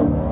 you